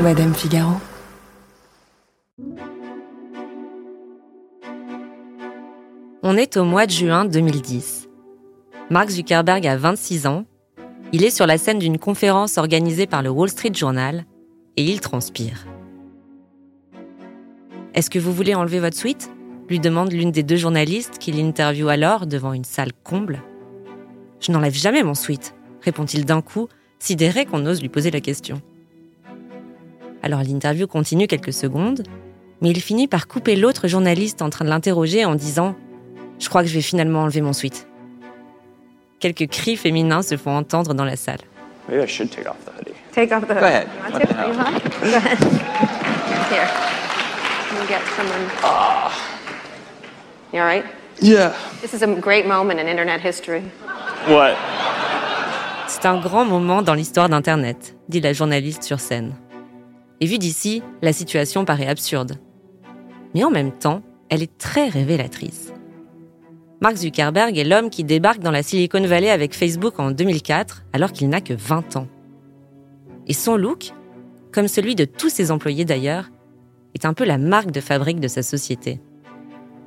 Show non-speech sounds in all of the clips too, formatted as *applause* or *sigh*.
Madame Figaro. On est au mois de juin 2010. Mark Zuckerberg a 26 ans. Il est sur la scène d'une conférence organisée par le Wall Street Journal et il transpire. Est-ce que vous voulez enlever votre suite? lui demande l'une des deux journalistes qui l'interviewe alors devant une salle comble. Je n'enlève jamais mon suite, répond-il d'un coup, sidéré qu'on ose lui poser la question. Alors l'interview continue quelques secondes, mais il finit par couper l'autre journaliste en train de l'interroger en disant ⁇ Je crois que je vais finalement enlever mon suite ⁇ Quelques cris féminins se font entendre dans la salle. Maybe I should take off the hoodie. Take off the Go ahead. You want What to? the hell? You want? Go ahead. *laughs* Here. Let me get someone. You all right? Yeah. This is a great moment in internet history. What? C'est un grand moment dans l'histoire d'Internet, dit la journaliste sur scène. Et vu d'ici, la situation paraît absurde. Mais en même temps, elle est très révélatrice. Mark Zuckerberg est l'homme qui débarque dans la Silicon Valley avec Facebook en 2004 alors qu'il n'a que 20 ans. Et son look, comme celui de tous ses employés d'ailleurs, est un peu la marque de fabrique de sa société.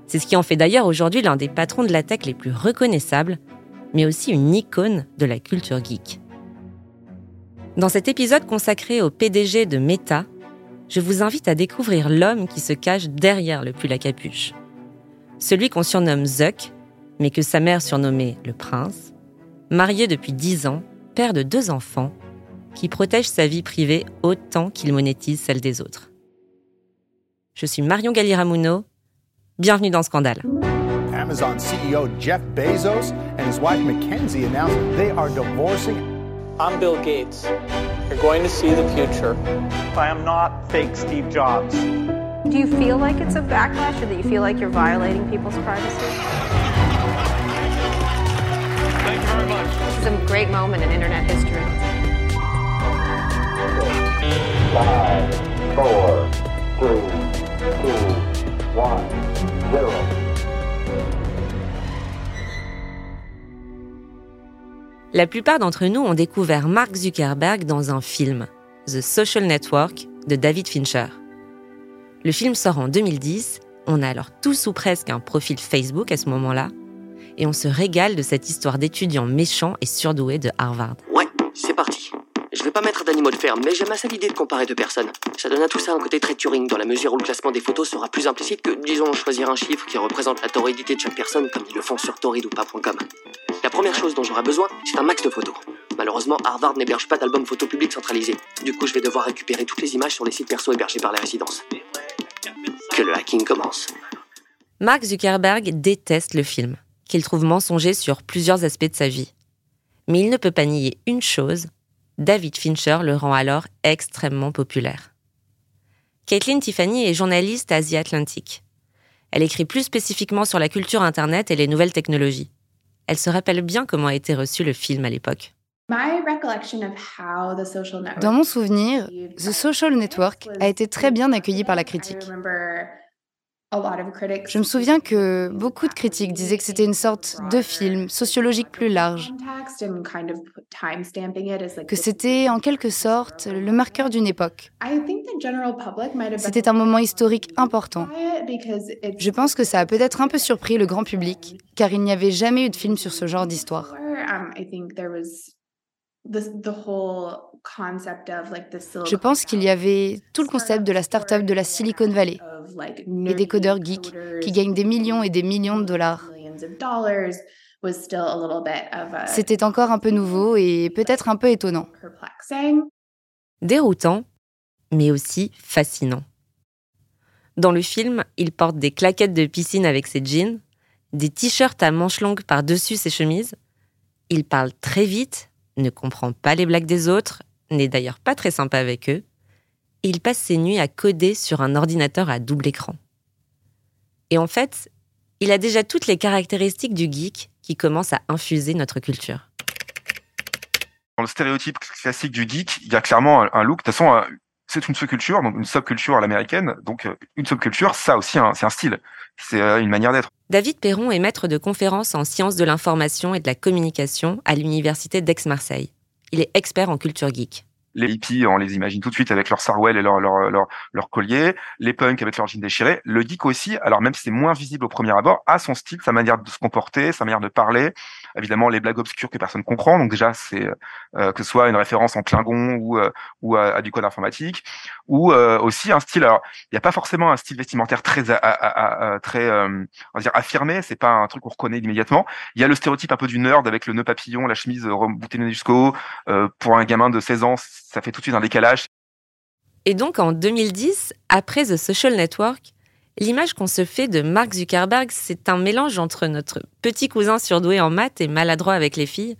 C'est ce qui en fait d'ailleurs aujourd'hui l'un des patrons de la tech les plus reconnaissables, mais aussi une icône de la culture geek. Dans cet épisode consacré au PDG de Meta, je vous invite à découvrir l'homme qui se cache derrière le pull à capuche. Celui qu'on surnomme Zuck, mais que sa mère surnommait le prince, marié depuis 10 ans, père de deux enfants, qui protège sa vie privée autant qu'il monétise celle des autres. Je suis Marion Galiramuno, bienvenue dans Scandale. Amazon CEO Jeff Bezos and his wife Mackenzie announced they are divorcing. I'm Bill Gates. You're going to see the future. I am not fake Steve Jobs. Do you feel like it's a backlash or that you feel like you're violating people's privacy? Thank you very much. This is a great moment in internet history. Five, four, three, two, one, zero. La plupart d'entre nous ont découvert Mark Zuckerberg dans un film, The Social Network, de David Fincher. Le film sort en 2010, on a alors tous ou presque un profil Facebook à ce moment-là, et on se régale de cette histoire d'étudiant méchant et surdoué de Harvard. Ouais, c'est parti. Je vais pas mettre d'animaux de ferme, mais j'aime assez l'idée de comparer deux personnes. Ça donne à tout ça un côté très Turing, dans la mesure où le classement des photos sera plus implicite que, disons, choisir un chiffre qui représente la torridité de chaque personne, comme ils le font sur torrid ou pas.com. La première chose dont j'aurai besoin, c'est un max de photos. Malheureusement, Harvard n'héberge pas d'album photo public centralisé. Du coup, je vais devoir récupérer toutes les images sur les sites perso hébergés par les résidences. Que le hacking commence. Mark Zuckerberg déteste le film, qu'il trouve mensonger sur plusieurs aspects de sa vie. Mais il ne peut pas nier une chose, David Fincher le rend alors extrêmement populaire. Caitlin Tiffany est journaliste à The Atlantic. Elle écrit plus spécifiquement sur la culture Internet et les nouvelles technologies. Elle se rappelle bien comment a été reçu le film à l'époque. Dans mon souvenir, The Social Network a été très bien accueilli par la critique. Je me souviens que beaucoup de critiques disaient que c'était une sorte de film sociologique plus large, que c'était en quelque sorte le marqueur d'une époque. C'était un moment historique important. Je pense que ça a peut-être un peu surpris le grand public, car il n'y avait jamais eu de film sur ce genre d'histoire. Je pense qu'il y avait tout le concept de la start-up de la Silicon Valley et des codeurs geeks qui gagnent des millions et des millions de dollars. C'était encore un peu nouveau et peut-être un peu étonnant. Déroutant, mais aussi fascinant. Dans le film, il porte des claquettes de piscine avec ses jeans, des t-shirts à manches longues par-dessus ses chemises. Il parle très vite, ne comprend pas les blagues des autres, n'est d'ailleurs pas très sympa avec eux. Et il passe ses nuits à coder sur un ordinateur à double écran. Et en fait, il a déjà toutes les caractéristiques du geek qui commence à infuser notre culture. Dans le stéréotype classique du geek, il y a clairement un- un look. De toute façon, euh, c'est une subculture, donc une subculture à l'américaine. Donc euh, une subculture, ça aussi, hein, c'est un style. C'est euh, une manière d'être. David Perron est maître de conférences en sciences de l'information et de la communication à l'université d'Aix-Marseille. Il est expert en culture geek. Les hippies, on les imagine tout de suite avec leur sarwell et leur, leur, collier. Les punks avec leur jeans déchirés. Le geek aussi, alors même si c'est moins visible au premier abord, a son style, sa manière de se comporter, sa manière de parler. Évidemment, les blagues obscures que personne comprend. Donc déjà, c'est euh, que ce soit une référence en Klingon ou, euh, ou à, du code informatique, ou euh, aussi un style. Alors, il n'y a pas forcément un style vestimentaire très, très, on va dire affirmé. C'est pas un truc qu'on reconnaît immédiatement. Il y a le stéréotype un peu du nerd avec le nœud papillon, la chemise boutonnée jusqu'au. pour un gamin de 16 ans, ça fait tout de suite un décalage. Et donc en 2010, après The Social Network, l'image qu'on se fait de Mark Zuckerberg, c'est un mélange entre notre petit cousin surdoué en maths et maladroit avec les filles,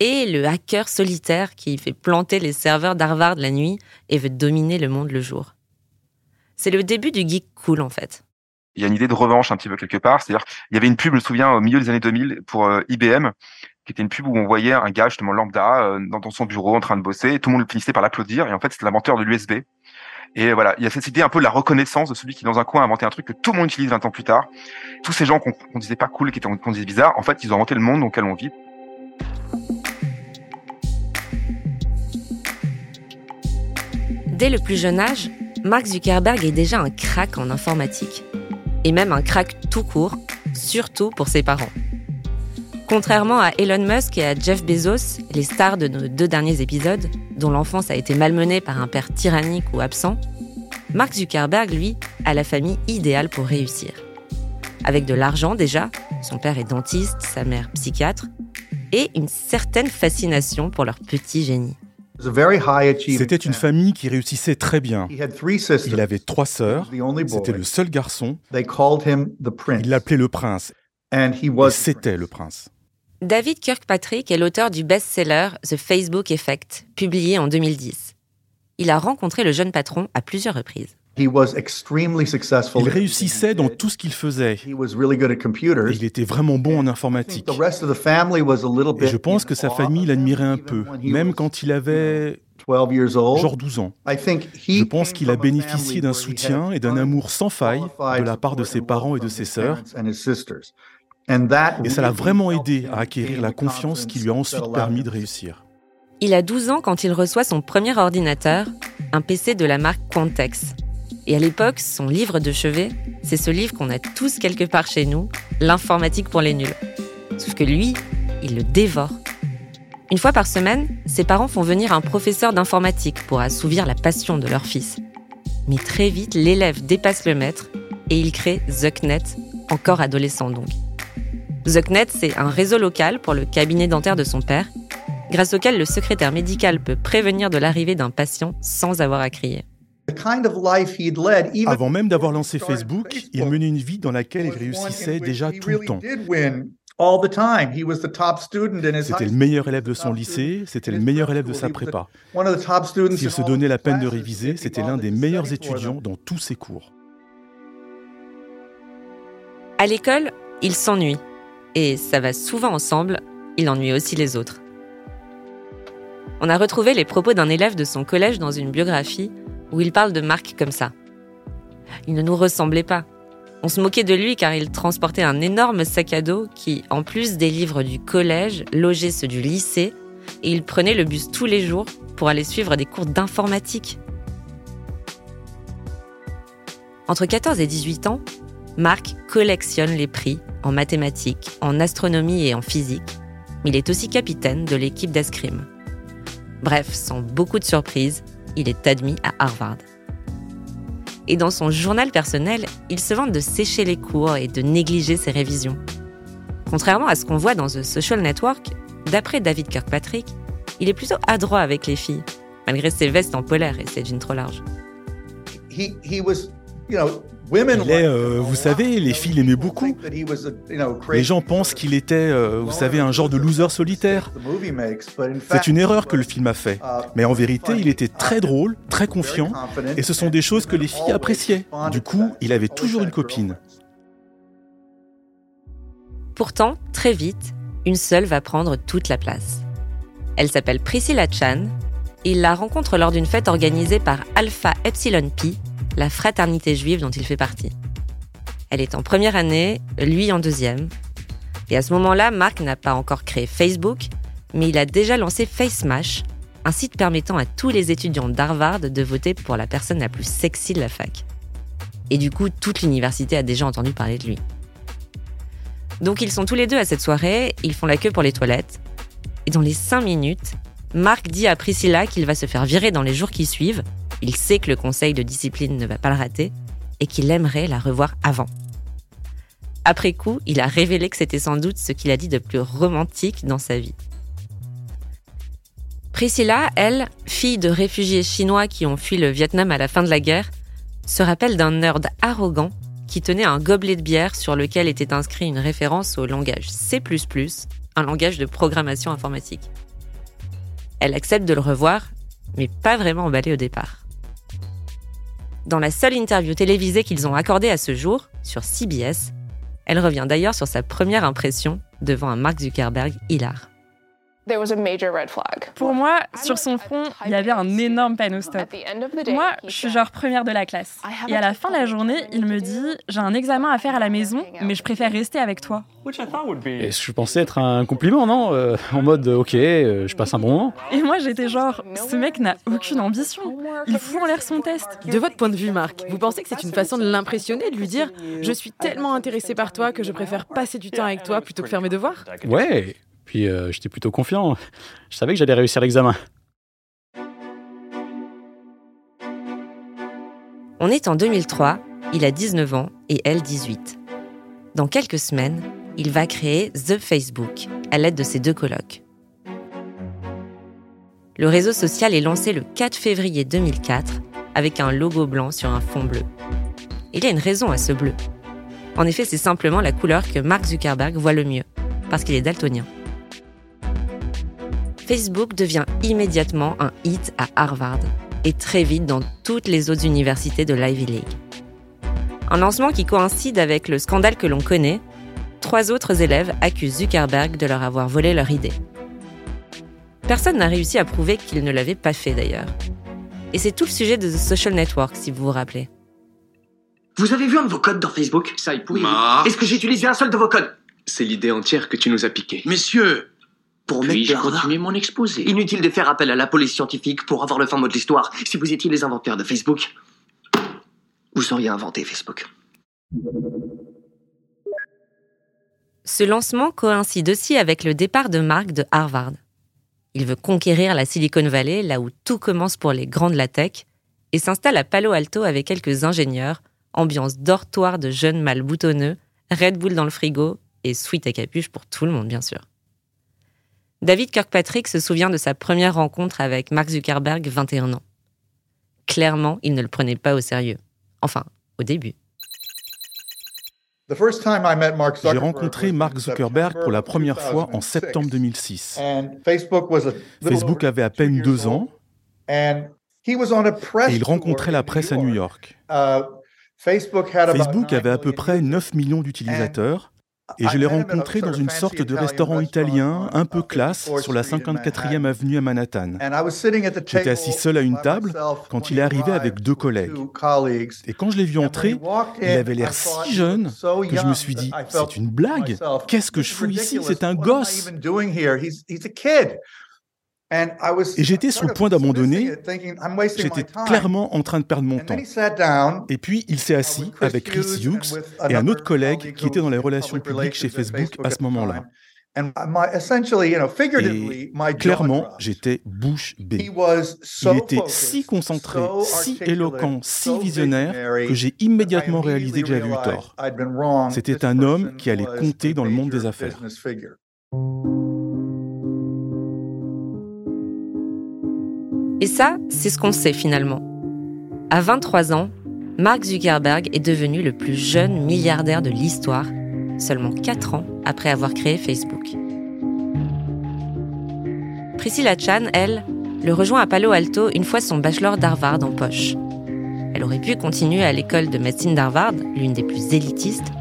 et le hacker solitaire qui fait planter les serveurs d'Harvard la nuit et veut dominer le monde le jour. C'est le début du geek cool en fait. Il y a une idée de revanche un petit peu quelque part, c'est-à-dire il y avait une pub, je me souviens, au milieu des années 2000 pour euh, IBM qui était une pub où on voyait un gars justement lambda euh, dans son bureau en train de bosser et tout le monde finissait par l'applaudir et en fait c'était l'inventeur de l'USB et voilà il y a cette idée un peu de la reconnaissance de celui qui dans un coin a inventé un truc que tout le monde utilise 20 ans plus tard tous ces gens qu'on disait pas cool qui étaient qu'on disait bizarre en fait ils ont inventé le monde dans lequel on vit Dès le plus jeune âge, Mark Zuckerberg est déjà un crack en informatique. Et même un crack tout court, surtout pour ses parents. Contrairement à Elon Musk et à Jeff Bezos, les stars de nos deux derniers épisodes, dont l'enfance a été malmenée par un père tyrannique ou absent, Mark Zuckerberg, lui, a la famille idéale pour réussir. Avec de l'argent déjà, son père est dentiste, sa mère psychiatre, et une certaine fascination pour leur petit génie. C'était une famille qui réussissait très bien. Il avait trois sœurs, c'était le seul garçon. Il l'appelait le prince. Et c'était le prince. David Kirkpatrick est l'auteur du best-seller The Facebook Effect, publié en 2010. Il a rencontré le jeune patron à plusieurs reprises. Il réussissait dans tout ce qu'il faisait. il était vraiment bon en informatique. Et je pense que sa famille l'admirait un peu, même quand il avait genre 12 ans. Je pense qu'il a bénéficié d'un soutien et d'un amour sans faille de la part de ses parents et de ses sœurs. Et ça l'a vraiment aidé à acquérir la confiance qui lui a ensuite permis de réussir. Il a 12 ans quand il reçoit son premier ordinateur, un PC de la marque Quantex. Et à l'époque, son livre de chevet, c'est ce livre qu'on a tous quelque part chez nous, L'informatique pour les nuls. Sauf que lui, il le dévore. Une fois par semaine, ses parents font venir un professeur d'informatique pour assouvir la passion de leur fils. Mais très vite, l'élève dépasse le maître et il crée ZuckNet, encore adolescent donc. ZuckNet, c'est un réseau local pour le cabinet dentaire de son père, grâce auquel le secrétaire médical peut prévenir de l'arrivée d'un patient sans avoir à crier. Avant même d'avoir lancé Facebook, il menait une vie dans laquelle il réussissait déjà tout le temps. C'était le meilleur élève de son lycée, c'était le meilleur élève de sa prépa. S'il se donnait la peine de réviser, c'était l'un des meilleurs étudiants dans tous ses cours. À l'école, il s'ennuie et ça va souvent ensemble, il ennuie aussi les autres. On a retrouvé les propos d'un élève de son collège dans une biographie où il parle de Marc comme ça. Il ne nous ressemblait pas. On se moquait de lui car il transportait un énorme sac à dos qui, en plus des livres du collège, logeait ceux du lycée, et il prenait le bus tous les jours pour aller suivre des cours d'informatique. Entre 14 et 18 ans, Marc collectionne les prix en mathématiques, en astronomie et en physique, mais il est aussi capitaine de l'équipe d'escrime. Bref, sans beaucoup de surprises, il est admis à Harvard. Et dans son journal personnel, il se vante de sécher les cours et de négliger ses révisions. Contrairement à ce qu'on voit dans The Social Network, d'après David Kirkpatrick, il est plutôt adroit avec les filles, malgré ses vestes en polaire et ses jeans trop larges. Il est, euh, vous savez, les filles l'aimaient beaucoup. Les gens pensent qu'il était, euh, vous savez, un genre de loser solitaire. C'est une erreur que le film a fait. Mais en vérité, il était très drôle, très confiant, et ce sont des choses que les filles appréciaient. Du coup, il avait toujours une copine. Pourtant, très vite, une seule va prendre toute la place. Elle s'appelle Priscilla Chan, et il la rencontre lors d'une fête organisée par Alpha Epsilon Pi, la fraternité juive dont il fait partie. Elle est en première année, lui en deuxième. Et à ce moment-là, Mark n'a pas encore créé Facebook, mais il a déjà lancé FaceMash, un site permettant à tous les étudiants d'Harvard de voter pour la personne la plus sexy de la fac. Et du coup, toute l'université a déjà entendu parler de lui. Donc ils sont tous les deux à cette soirée, ils font la queue pour les toilettes. Et dans les cinq minutes, Marc dit à Priscilla qu'il va se faire virer dans les jours qui suivent. Il sait que le conseil de discipline ne va pas le rater et qu'il aimerait la revoir avant. Après coup, il a révélé que c'était sans doute ce qu'il a dit de plus romantique dans sa vie. Priscilla, elle, fille de réfugiés chinois qui ont fui le Vietnam à la fin de la guerre, se rappelle d'un nerd arrogant qui tenait un gobelet de bière sur lequel était inscrit une référence au langage C++, un langage de programmation informatique. Elle accepte de le revoir, mais pas vraiment emballée au départ. Dans la seule interview télévisée qu'ils ont accordée à ce jour, sur CBS, elle revient d'ailleurs sur sa première impression devant un Mark Zuckerberg hilar. Pour moi, sur son front, il y avait un énorme panneau stop. Moi, je suis genre première de la classe. Et à la fin de la journée, il me dit J'ai un examen à faire à la maison, mais je préfère rester avec toi. Et je pensais être un compliment, non? Euh, En mode Ok, euh, je passe un bon moment. Et moi, j'étais genre Ce mec n'a aucune ambition. Il fout en l'air son test. De votre point de vue, Marc, vous pensez que c'est une façon de l'impressionner, de lui dire Je suis tellement intéressé par toi que je préfère passer du temps avec toi plutôt que faire mes devoirs? Ouais puis euh, j'étais plutôt confiant. Je savais que j'allais réussir l'examen. On est en 2003, il a 19 ans et elle 18. Dans quelques semaines, il va créer The Facebook à l'aide de ses deux colocs. Le réseau social est lancé le 4 février 2004 avec un logo blanc sur un fond bleu. Il y a une raison à ce bleu. En effet, c'est simplement la couleur que Mark Zuckerberg voit le mieux, parce qu'il est daltonien. Facebook devient immédiatement un hit à Harvard et très vite dans toutes les autres universités de l'Ivy League. Un lancement qui coïncide avec le scandale que l'on connaît, trois autres élèves accusent Zuckerberg de leur avoir volé leur idée. Personne n'a réussi à prouver qu'il ne l'avait pas fait d'ailleurs. Et c'est tout le sujet de The Social Network, si vous vous rappelez. Vous avez vu un de vos codes dans Facebook? Ça est pourri. Est-ce que j'ai utilisé un seul de vos codes? C'est l'idée entière que tu nous as piqué. Messieurs, pour Puis-je continuer mon exposé Inutile de faire appel à la police scientifique pour avoir le fin mot de l'histoire. Si vous étiez les inventeurs de Facebook, vous auriez inventé Facebook. Ce lancement coïncide aussi avec le départ de Mark de Harvard. Il veut conquérir la Silicon Valley, là où tout commence pour les grands de la tech, et s'installe à Palo Alto avec quelques ingénieurs, ambiance dortoir de jeunes mâles boutonneux, Red Bull dans le frigo et sweet à capuche pour tout le monde, bien sûr. David Kirkpatrick se souvient de sa première rencontre avec Mark Zuckerberg, 21 ans. Clairement, il ne le prenait pas au sérieux. Enfin, au début. J'ai rencontré Mark Zuckerberg pour la première fois en septembre 2006. Facebook avait à peine deux ans et il rencontrait la presse à New York. Uh, Facebook avait à peu près 9 millions d'utilisateurs et je l'ai rencontré dans une sorte de restaurant italien un peu classe sur la 54e avenue à Manhattan. J'étais assis seul à une table quand il est arrivé avec deux collègues. Et quand je l'ai vu entrer, il avait l'air si jeune que je me suis dit, c'est une blague. Qu'est-ce que je fous ici? C'est un gosse et j'étais sur le point d'abandonner. J'étais clairement en train de perdre mon temps. Et puis il s'est assis avec Chris Hughes et un autre collègue qui était dans les relations publiques chez Facebook à ce moment-là. Et clairement, j'étais bouche bée. Il était si concentré, si éloquent, si visionnaire que j'ai immédiatement réalisé que j'avais eu tort. C'était un homme qui allait compter dans le monde des affaires. Et ça, c'est ce qu'on sait finalement. À 23 ans, Mark Zuckerberg est devenu le plus jeune milliardaire de l'histoire, seulement 4 ans après avoir créé Facebook. Priscilla Chan, elle, le rejoint à Palo Alto une fois son bachelor d'Harvard en poche. Elle aurait pu continuer à l'école de médecine d'Harvard, l'une des plus élitistes,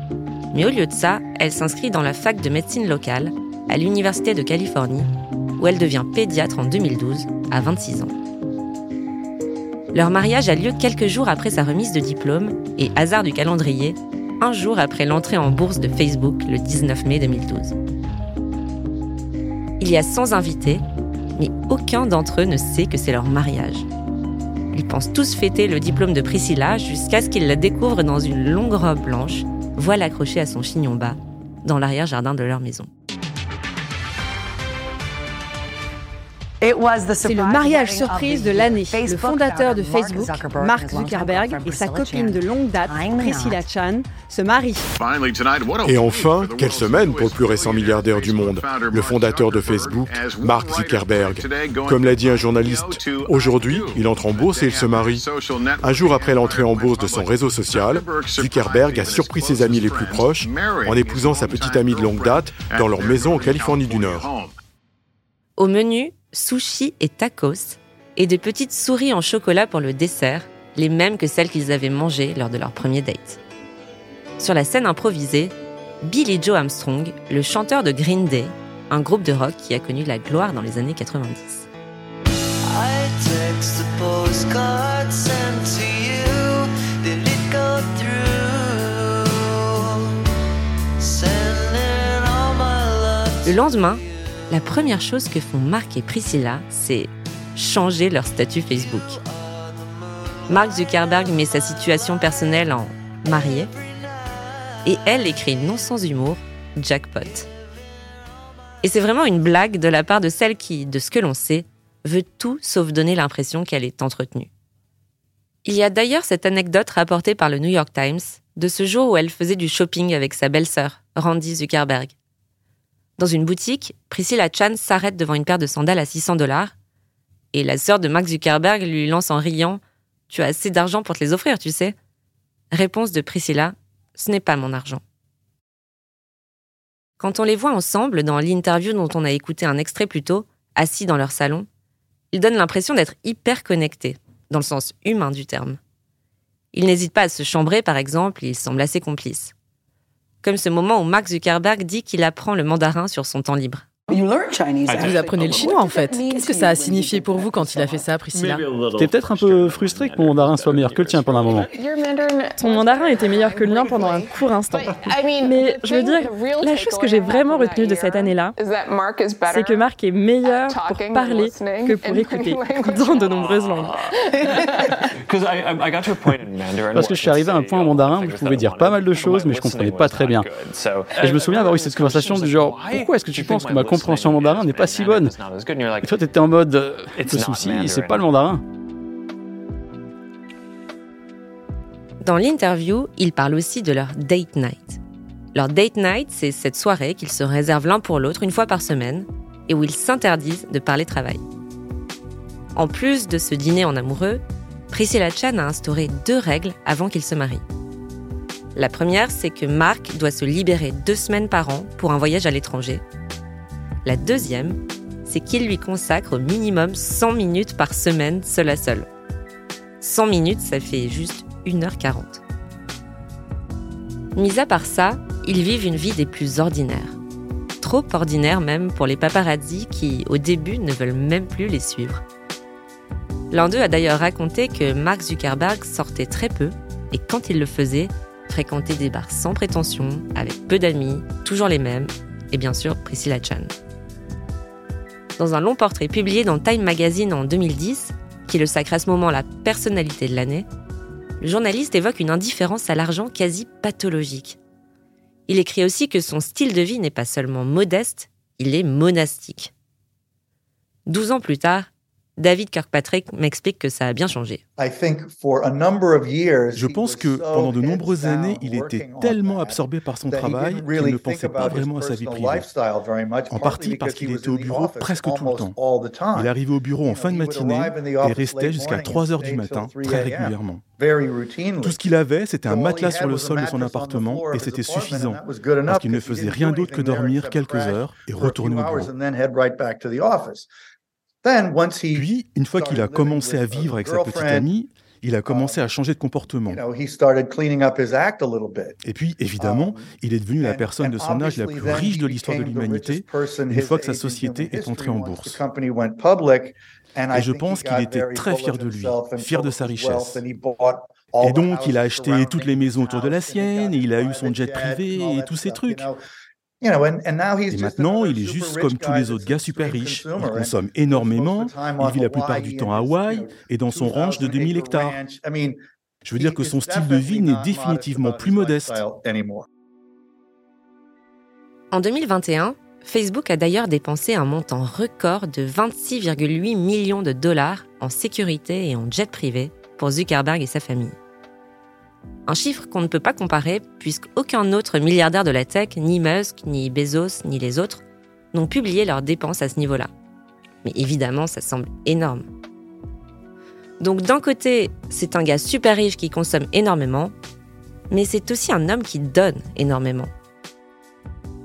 mais au lieu de ça, elle s'inscrit dans la fac de médecine locale à l'Université de Californie, où elle devient pédiatre en 2012, à 26 ans. Leur mariage a lieu quelques jours après sa remise de diplôme et, hasard du calendrier, un jour après l'entrée en bourse de Facebook le 19 mai 2012. Il y a 100 invités, Mais aucun d'entre eux ne sait que c'est leur mariage. Ils pensent tous fêter le diplôme de Priscilla jusqu'à ce qu'ils la découvrent dans une longue robe blanche, voile accrochée à son chignon bas, dans l'arrière-jardin de leur maison. C'est le mariage surprise de l'année. Le fondateur de Facebook, Mark Zuckerberg, et sa copine de longue date, Priscilla Chan, se marient. Et enfin, quelle semaine pour le plus récent milliardaire du monde, le fondateur de Facebook, Mark Zuckerberg. Comme l'a dit un journaliste, aujourd'hui, il entre en bourse et il se marie. Un jour après l'entrée en bourse de son réseau social, Zuckerberg a surpris ses amis les plus proches en épousant sa petite amie de longue date dans leur maison en Californie du Nord. Au menu, sushi et tacos, et de petites souris en chocolat pour le dessert, les mêmes que celles qu'ils avaient mangées lors de leur premier date. Sur la scène improvisée, Billy Joe Armstrong, le chanteur de Green Day, un groupe de rock qui a connu la gloire dans les années 90. Le lendemain, la première chose que font Marc et Priscilla, c'est changer leur statut Facebook. Mark Zuckerberg met sa situation personnelle en marié et elle écrit non sans humour jackpot. Et c'est vraiment une blague de la part de celle qui, de ce que l'on sait, veut tout sauf donner l'impression qu'elle est entretenue. Il y a d'ailleurs cette anecdote rapportée par le New York Times de ce jour où elle faisait du shopping avec sa belle-sœur, Randy Zuckerberg. Dans une boutique, Priscilla Chan s'arrête devant une paire de sandales à 600 dollars. Et la sœur de Mark Zuckerberg lui lance en riant. Tu as assez d'argent pour te les offrir, tu sais. Réponse de Priscilla. Ce n'est pas mon argent. Quand on les voit ensemble dans l'interview dont on a écouté un extrait plus tôt, assis dans leur salon, ils donnent l'impression d'être hyper connectés, dans le sens humain du terme. Ils n'hésitent pas à se chambrer, par exemple, ils semblent assez complices comme ce moment où Mark Zuckerberg dit qu'il apprend le mandarin sur son temps libre. Vous apprenez le chinois en fait. Qu'est-ce que ça a signifié pour vous quand il a fait ça, Priscilla T'es peut-être un peu frustré que mon mandarin soit meilleur que le tien pendant un moment. Ton mandarin était meilleur que le mien pendant un court instant. Mais je veux dire, la chose que j'ai vraiment retenue de cette année-là, c'est que Mark est meilleur pour parler que pour écouter *laughs* dans de nombreuses langues. *laughs* Parce que je suis arrivé à un point en mandarin où je pouvais dire pas mal de choses, mais je comprenais pas très bien. Et je me souviens avoir eu cette conversation du genre Pourquoi est-ce que tu penses que ma compréhension mandarin n'est pas si bonne Et toi, t'étais en mode euh, Le souci, c'est pas le mandarin. Dans l'interview, ils parlent aussi de leur date night. Leur date night, c'est cette soirée qu'ils se réservent l'un pour l'autre une fois par semaine et où ils s'interdisent de parler travail. En plus de ce dîner en amoureux, Priscilla Chan a instauré deux règles avant qu'ils se marient. La première, c'est que Mark doit se libérer deux semaines par an pour un voyage à l'étranger. La deuxième, c'est qu'il lui consacre au minimum 100 minutes par semaine seul à seul. 100 minutes, ça fait juste 1h40. Mis à part ça, ils vivent une vie des plus ordinaires. Trop ordinaire même pour les paparazzi qui, au début, ne veulent même plus les suivre. L'un d'eux a d'ailleurs raconté que Mark Zuckerberg sortait très peu et quand il le faisait, fréquentait des bars sans prétention, avec peu d'amis, toujours les mêmes, et bien sûr Priscilla Chan. Dans un long portrait publié dans Time Magazine en 2010, qui le sacre à ce moment la personnalité de l'année, le journaliste évoque une indifférence à l'argent quasi pathologique. Il écrit aussi que son style de vie n'est pas seulement modeste, il est monastique. Douze ans plus tard, David Kirkpatrick m'explique que ça a bien changé. Je pense que pendant de nombreuses années, il était tellement absorbé par son travail qu'il ne pensait pas vraiment à sa vie privée. En partie parce qu'il était au bureau presque tout le temps. Il arrivait au bureau en fin de matinée et restait jusqu'à 3 heures du matin, très régulièrement. Tout ce qu'il avait, c'était un matelas sur le sol de son appartement et c'était suffisant parce qu'il ne faisait rien d'autre que dormir quelques heures et retourner au bureau. Puis, une fois qu'il a commencé à vivre avec sa petite amie, il a commencé à changer de comportement. Et puis, évidemment, Um, il est devenu la personne de son âge la plus riche de l'histoire de l'humanité une fois que sa société est entrée en bourse. Et je pense qu'il était très fier de lui, fier de sa richesse. Et donc, il a acheté toutes les maisons autour de la sienne, et il a eu son jet privé et tous ces trucs. Et maintenant, il est juste comme tous les autres gars super riches. Il consomme énormément, il vit la plupart du temps à Hawaï et dans son ranch de 2000 hectares. Je veux dire que son style de vie n'est définitivement plus modeste. En 2021, Facebook a d'ailleurs dépensé un montant record de 26,8 millions de dollars en sécurité et en jet privé pour Zuckerberg et sa famille. Un chiffre qu'on ne peut pas comparer puisqu'aucun autre milliardaire de la tech, ni Musk, ni Bezos, ni les autres, n'ont publié leurs dépenses à ce niveau-là. Mais évidemment, ça semble énorme. Donc d'un côté, c'est un gars super riche qui consomme énormément, mais c'est aussi un homme qui donne énormément.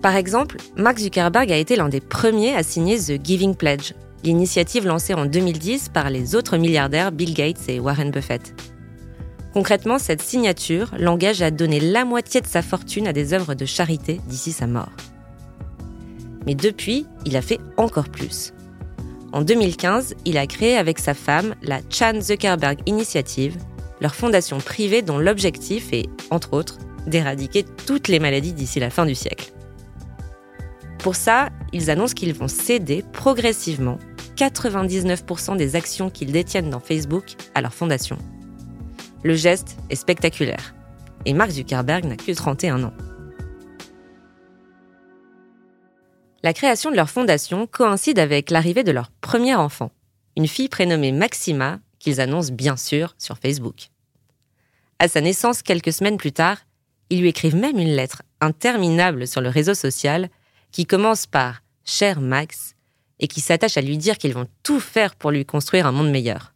Par exemple, Mark Zuckerberg a été l'un des premiers à signer The Giving Pledge, l'initiative lancée en 2010 par les autres milliardaires Bill Gates et Warren Buffett. Concrètement, cette signature l'engage à donner la moitié de sa fortune à des œuvres de charité d'ici sa mort. Mais depuis, il a fait encore plus. En 2015, il a créé avec sa femme la Chan Zuckerberg Initiative, leur fondation privée dont l'objectif est, entre autres, d'éradiquer toutes les maladies d'ici la fin du siècle. Pour ça, ils annoncent qu'ils vont céder progressivement 99% des actions qu'ils détiennent dans Facebook à leur fondation. Le geste est spectaculaire. Et Mark Zuckerberg n'a que 31 ans. La création de leur fondation coïncide avec l'arrivée de leur premier enfant, une fille prénommée Maxima, qu'ils annoncent bien sûr sur Facebook. À sa naissance quelques semaines plus tard, ils lui écrivent même une lettre interminable sur le réseau social qui commence par Cher Max et qui s'attache à lui dire qu'ils vont tout faire pour lui construire un monde meilleur.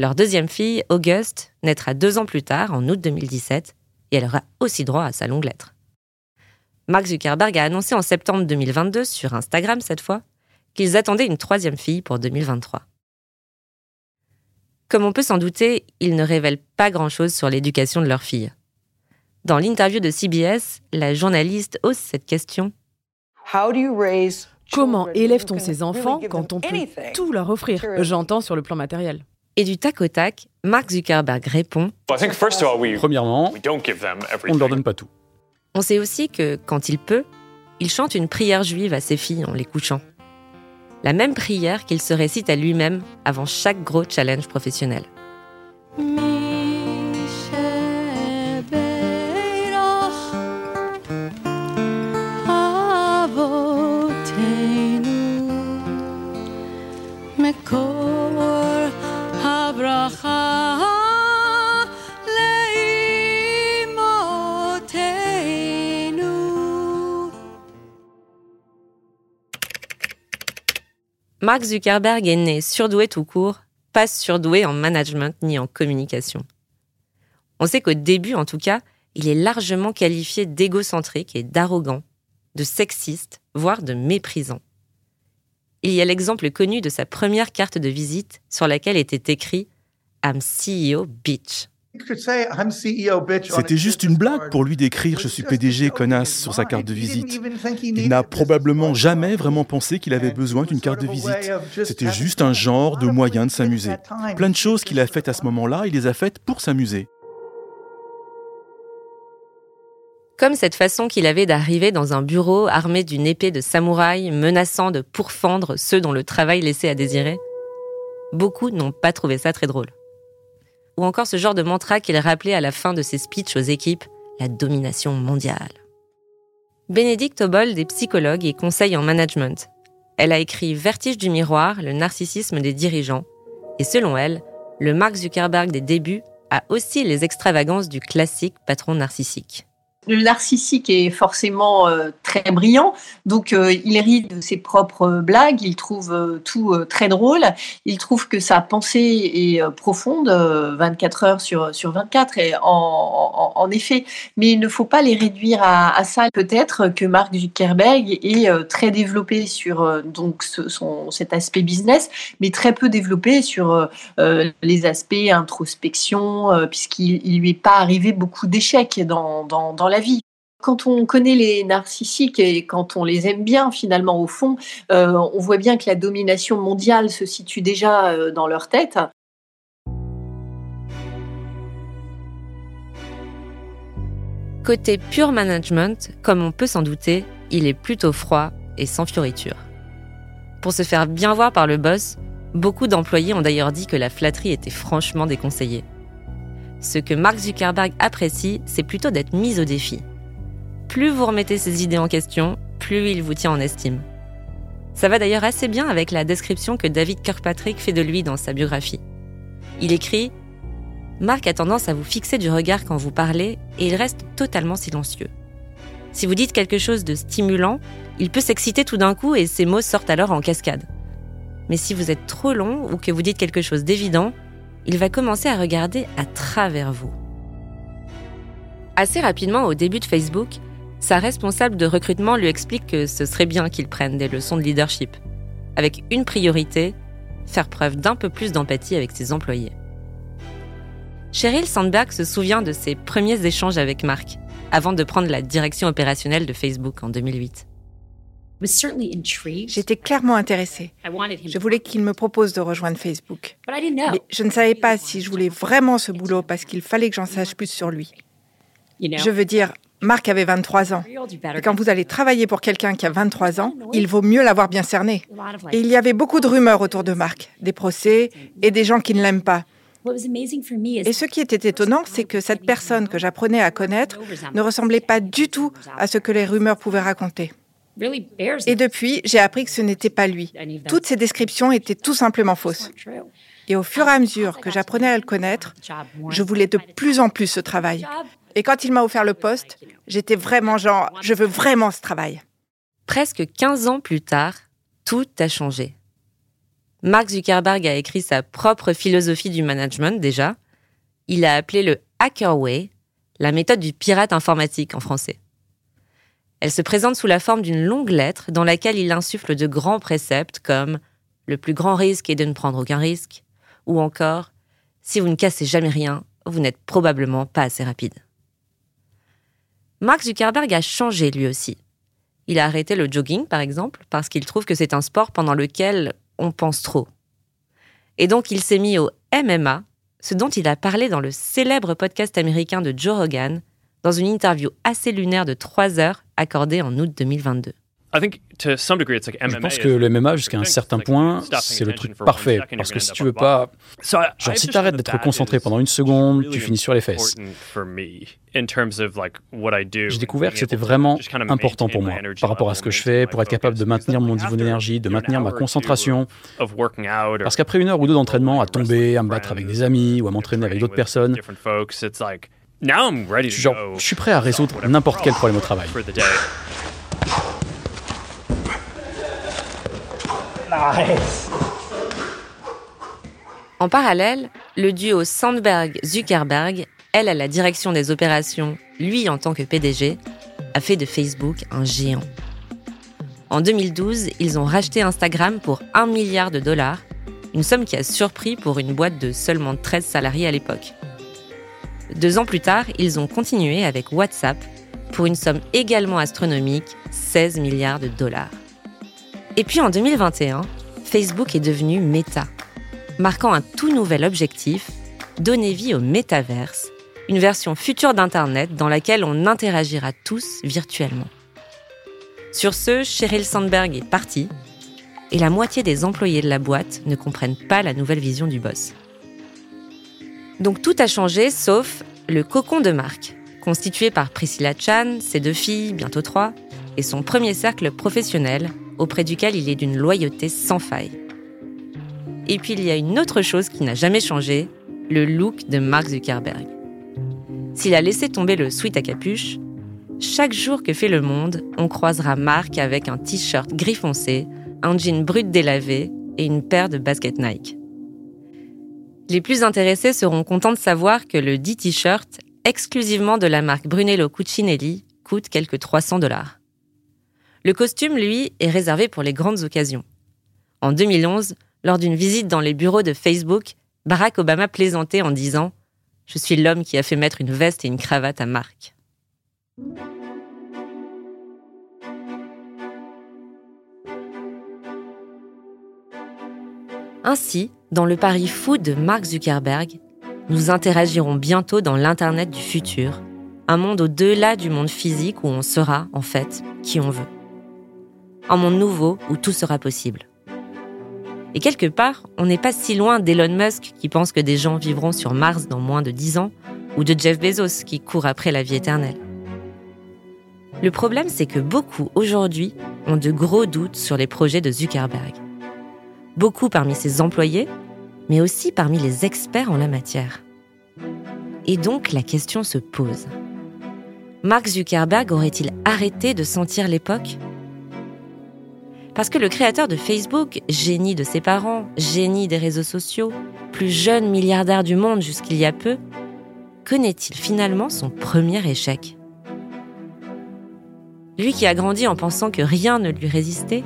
Leur deuxième fille, Auguste, naîtra deux ans plus tard, en août 2017, et elle aura aussi droit à sa longue lettre. Mark Zuckerberg a annoncé en septembre 2022, sur Instagram cette fois, qu'ils attendaient une troisième fille pour 2023. Comme on peut s'en douter, ils ne révèlent pas grand-chose sur l'éducation de leur fille. Dans l'interview de CBS, la journaliste ose cette question Comment élève-t-on ses enfants quand on peut tout leur offrir? J'entends sur le plan matériel. Et du tac au tac, Mark Zuckerberg répond Premièrement, on ne leur donne pas tout. On sait aussi que, quand il peut, il chante une prière juive à ses filles en les couchant. La même prière qu'il se récite à lui-même avant chaque gros challenge professionnel. Mark Zuckerberg est né surdoué tout court, pas surdoué en management ni en communication. On sait qu'au début, en tout cas, il est largement qualifié d'égocentrique et d'arrogant, de sexiste, voire de méprisant. Il y a l'exemple connu de sa première carte de visite sur laquelle était écrit I'm CEO bitch. C'était juste une blague pour lui d'écrire Je suis PDG, connasse sur sa carte de visite. Il n'a probablement jamais vraiment pensé qu'il avait besoin d'une carte de visite. C'était juste un genre de moyen de s'amuser. Plein de choses qu'il a faites à ce moment-là, il les a faites pour s'amuser. Comme cette façon qu'il avait d'arriver dans un bureau armé d'une épée de samouraï menaçant de pourfendre ceux dont le travail laissait à désirer. Beaucoup n'ont pas trouvé ça très drôle ou encore ce genre de mantra qu'il rappelait à la fin de ses speeches aux équipes, la domination mondiale. Bénédicte Obold est psychologue et conseille en management. Elle a écrit Vertige du miroir, le narcissisme des dirigeants, et selon elle, le Mark Zuckerberg des débuts a aussi les extravagances du classique patron narcissique. Le narcissique est forcément euh, très brillant, donc euh, il rit de ses propres blagues, il trouve euh, tout très drôle, il trouve que sa pensée est profonde, 24 heures sur, sur 24, et en, effet, mais il ne faut pas les réduire à, ça. Peut-être que Mark Zuckerberg est très développé sur donc son, cet aspect business, mais très peu développé sur les aspects introspection, puisqu'il lui est pas arrivé beaucoup d'échecs dans, dans, Quand on connaît les narcissiques et quand on les aime bien, finalement, au fond, euh, on voit bien que la domination mondiale se situe déjà euh, dans leur tête. Côté pure management, comme on peut s'en douter, il est plutôt froid et sans fioriture. Pour se faire bien voir par le boss, beaucoup d'employés ont d'ailleurs dit que la flatterie était franchement déconseillée. Ce que Mark Zuckerberg apprécie, c'est plutôt d'être mis au défi. Plus vous remettez ses idées en question, plus il vous tient en estime. Ça va d'ailleurs assez bien avec la description que David Kirkpatrick fait de lui dans sa biographie. Il écrit Mark a tendance à vous fixer du regard quand vous parlez et il reste totalement silencieux. Si vous dites quelque chose de stimulant, il peut s'exciter tout d'un coup et ses mots sortent alors en cascade. Mais si vous êtes trop long ou que vous dites quelque chose d'évident, il va commencer à regarder à travers vous. Assez rapidement, au début de Facebook, sa responsable de recrutement lui explique que ce serait bien qu'il prenne des leçons de leadership, avec une priorité, faire preuve d'un peu plus d'empathie avec ses employés. Sheryl Sandberg se souvient de ses premiers échanges avec Mark, avant de prendre la direction opérationnelle de Facebook en 2008. J'étais clairement intéressée. Je voulais qu'il me propose de rejoindre Facebook. Mais je ne savais pas si je voulais vraiment ce boulot parce qu'il fallait que j'en sache plus sur lui. Je veux dire, Marc avait 23 ans. Et quand vous allez travailler pour quelqu'un qui a 23 ans, il vaut mieux l'avoir bien cerné. Et il y avait beaucoup de rumeurs autour de Marc, des procès et des gens qui ne l'aiment pas. Et ce qui était étonnant, c'est que cette personne que j'apprenais à connaître ne ressemblait pas du tout à ce que les rumeurs pouvaient raconter. Et depuis, j'ai appris que ce n'était pas lui. Toutes ces descriptions étaient tout simplement fausses. Et au fur et à mesure que j'apprenais à le connaître, je voulais de plus en plus ce travail. Et quand il m'a offert le poste, j'étais vraiment genre, je veux vraiment ce travail. Presque 15 ans plus tard, tout a changé. Mark Zuckerberg a écrit sa propre philosophie du management déjà. Il a appelé le Hacker Way, la méthode du pirate informatique en français. Elle se présente sous la forme d'une longue lettre dans laquelle il insuffle de grands préceptes comme le plus grand risque est de ne prendre aucun risque, ou encore si vous ne cassez jamais rien, vous n'êtes probablement pas assez rapide. Mark Zuckerberg a changé lui aussi. Il a arrêté le jogging, par exemple, parce qu'il trouve que c'est un sport pendant lequel on pense trop. Et donc il s'est mis au MMA, ce dont il a parlé dans le célèbre podcast américain de Joe Rogan, dans une interview assez lunaire de 3 heures accordée en août 2022. Je pense que le MMA, jusqu'à un certain point, c'est le truc parfait. Parce que si tu veux pas. Genre, si t'arrêtes d'être concentré pendant une seconde, tu finis sur les fesses. J'ai découvert que c'était vraiment important pour moi, par rapport à ce que je fais, pour être capable de maintenir mon niveau d'énergie, de maintenir ma concentration. Parce qu'après une heure ou deux d'entraînement, à tomber, à me battre avec des amis ou à m'entraîner avec d'autres personnes, genre, je suis prêt à résoudre n'importe quel problème au travail. En parallèle, le duo Sandberg-Zuckerberg, elle à la direction des opérations, lui en tant que PDG, a fait de Facebook un géant. En 2012, ils ont racheté Instagram pour 1 milliard de dollars, une somme qui a surpris pour une boîte de seulement 13 salariés à l'époque. Deux ans plus tard, ils ont continué avec WhatsApp pour une somme également astronomique, 16 milliards de dollars. Et puis en 2021, Facebook est devenu Meta, marquant un tout nouvel objectif, donner vie au métaverse, une version future d'Internet dans laquelle on interagira tous virtuellement. Sur ce, Sheryl Sandberg est partie, et la moitié des employés de la boîte ne comprennent pas la nouvelle vision du boss. Donc tout a changé sauf le cocon de marque, constitué par Priscilla Chan, ses deux filles, bientôt trois, et son premier cercle professionnel, auprès duquel il est d'une loyauté sans faille. Et puis il y a une autre chose qui n'a jamais changé, le look de Mark Zuckerberg. S'il a laissé tomber le sweat à capuche, chaque jour que fait le monde, on croisera Mark avec un t-shirt gris foncé, un jean brut délavé et une paire de baskets Nike. Les plus intéressés seront contents de savoir que le dit t-shirt, exclusivement de la marque Brunello Cucinelli, coûte quelques 300 dollars. Le costume, lui, est réservé pour les grandes occasions. En 2011, lors d'une visite dans les bureaux de Facebook, Barack Obama plaisantait en disant Je suis l'homme qui a fait mettre une veste et une cravate à Marc. Ainsi, dans le pari fou de Mark Zuckerberg, nous interagirons bientôt dans l'Internet du futur, un monde au-delà du monde physique où on sera, en fait, qui on veut. un monde nouveau où tout sera possible. Et quelque part, on n'est pas si loin d'Elon Musk qui pense que des gens vivront sur Mars dans moins de 10 ans, ou de Jeff Bezos qui court après la vie éternelle. Le problème, c'est que beaucoup aujourd'hui ont de gros doutes sur les projets de Zuckerberg. Beaucoup parmi ses employés, mais aussi parmi les experts en la matière. Et donc la question se pose. Mark Zuckerberg aurait-il arrêté de sentir l'époque? Parce que le créateur de Facebook, génie de ses parents, génie des réseaux sociaux, plus jeune milliardaire du monde jusqu'il y a peu, connaît-il finalement son premier échec? Lui qui a grandi en pensant que rien ne lui résistait,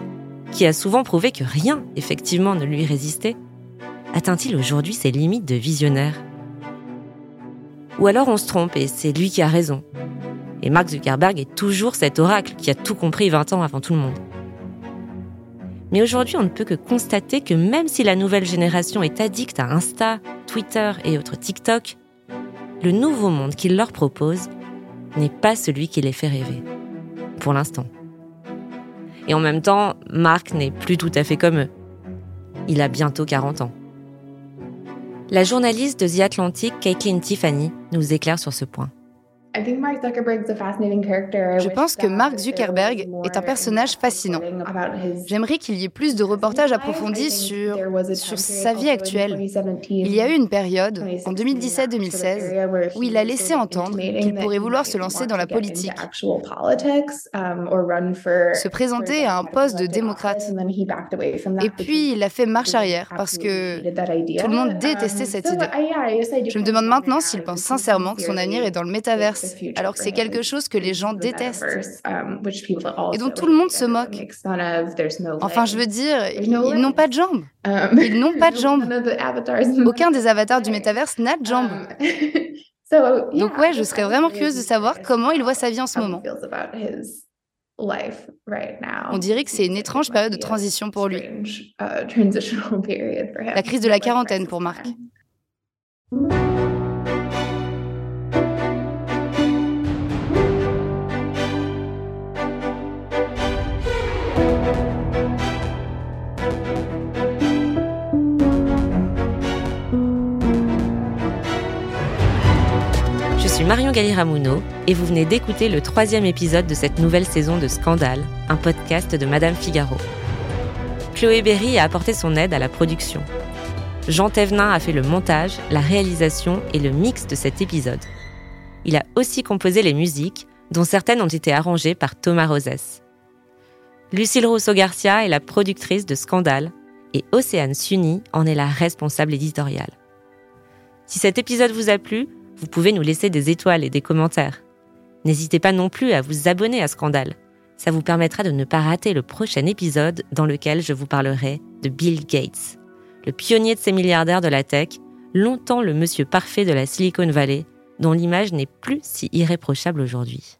qui a souvent prouvé que rien, effectivement, ne lui résistait, atteint-il aujourd'hui ses limites de visionnaire? Ou alors on se trompe et c'est lui qui a raison et Mark Zuckerberg est toujours cet oracle qui a tout compris 20 ans avant tout le monde. Mais aujourd'hui, on ne peut que constater que même si la nouvelle génération est addicte à Insta, Twitter et autres TikTok, le nouveau monde qu'il leur propose n'est pas celui qui les fait rêver. Pour l'instant. Et en même temps, Mark n'est plus tout à fait comme eux. Il a bientôt 40 ans. La journaliste de The Atlantic, Caitlin Tiffany, nous éclaire sur ce point. Je pense que Mark Zuckerberg est un personnage fascinant. J'aimerais qu'il y ait plus de reportages approfondis sur, sur sa vie actuelle. Il y a eu une période, en 2017-2016, où il a laissé entendre qu'il pourrait vouloir se lancer dans la politique, um, se présenter à un poste de démocrate. Et puis il a fait marche arrière parce que tout le monde détestait um, cette idée. Je me demande maintenant s'il pense sincèrement que son avenir est dans le métaverse alors que c'est quelque chose que les gens détestent um, et dont tout le monde se moque. Enfin, je veux dire, ils n'ont pas de jambes. Um, ils n'ont pas de *laughs* jambes. Aucun des avatars du métaverse n'a de jambes. Um, *laughs* Donc ouais, je serais vraiment curieuse de savoir comment il voit sa vie en ce moment. On dirait que c'est une étrange période de transition pour lui. Uh, *laughs* la crise de la quarantaine pour Marc. Marion Galiramuno et vous venez d'écouter le troisième épisode de cette nouvelle saison de Scandale, un podcast de Madame Figaro. Chloé Berry a apporté son aide à la production. Jean Thévenin a fait le montage, la réalisation et le mix de cet épisode. Il a aussi composé les musiques, dont certaines ont été arrangées par Thomas Rosès. Lucille Rousseau-Garcia est la productrice de Scandale et Océane Sunny en est la responsable éditoriale. Si cet épisode vous a plu, vous pouvez nous laisser des étoiles et des commentaires. N'hésitez pas non plus à vous abonner à Scandale. Ça vous permettra de ne pas rater le prochain épisode dans lequel je vous parlerai de Bill Gates, le pionnier de ces milliardaires de la tech, longtemps le monsieur parfait de la Silicon Valley, dont l'image n'est plus si irréprochable aujourd'hui.